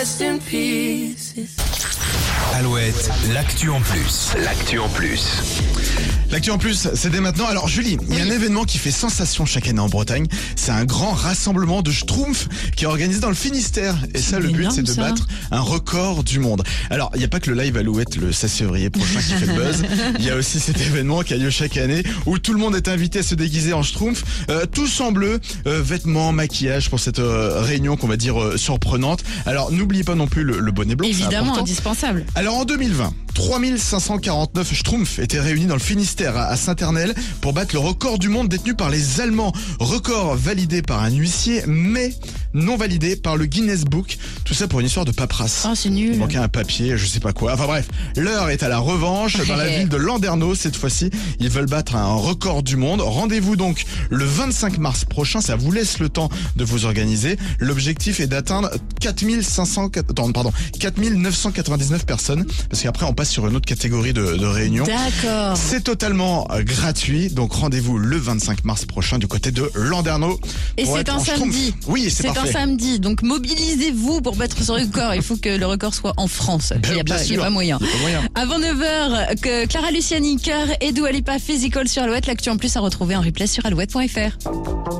dressed in pieces. Alouette, l'actu en plus. L'actu en plus. L'actu en plus, c'est dès maintenant. Alors Julie, il y a un événement qui fait sensation chaque année en Bretagne. C'est un grand rassemblement de Schtroumpfs qui est organisé dans le Finistère. Et ça, le but, énorme, c'est de ça. battre un record du monde. Alors, il n'y a pas que le live Alouette le 16 février prochain qui fait le buzz. Il y a aussi cet événement qui a lieu chaque année où tout le monde est invité à se déguiser en Schtroumpf. Euh, tous en bleu, euh, vêtements, maquillage pour cette euh, réunion qu'on va dire surprenante. Alors, n'oubliez pas non plus le, le bonnet blanc. Évidemment, indispensable. Alors en 2020, 3549 Schtroumpfs étaient réunis dans le Finistère à Saint-Ernel pour battre le record du monde détenu par les Allemands. Record validé par un huissier, mais non validé par le Guinness Book. Tout ça pour une histoire de paperasse. Oh, c'est Il nul. manquait un papier, je sais pas quoi. Enfin bref, l'heure est à la revanche dans la ville de Landerneau cette fois-ci. Ils veulent battre un record du monde. Rendez-vous donc le 25 mars prochain. Ça vous laisse le temps de vous organiser. L'objectif est d'atteindre 4500, attends, pardon, 4999 personnes. Parce qu'après, on passe sur une autre catégorie de, de réunion. D'accord. C'est totalement euh, gratuit, donc rendez-vous le 25 mars prochain du côté de Landerneau. Et c'est un Schtroumpf. samedi. Oui, c'est C'est un samedi, donc mobilisez-vous pour battre ce record. Il faut que le record soit en France. Il n'y a, a sûr. pas moyen. Il y a pas moyen. Avant 9h, que Clara Luciani, Cœur et Dua Lipa Physical sur Alouette. L'actu en plus à retrouver en replay sur alouette.fr.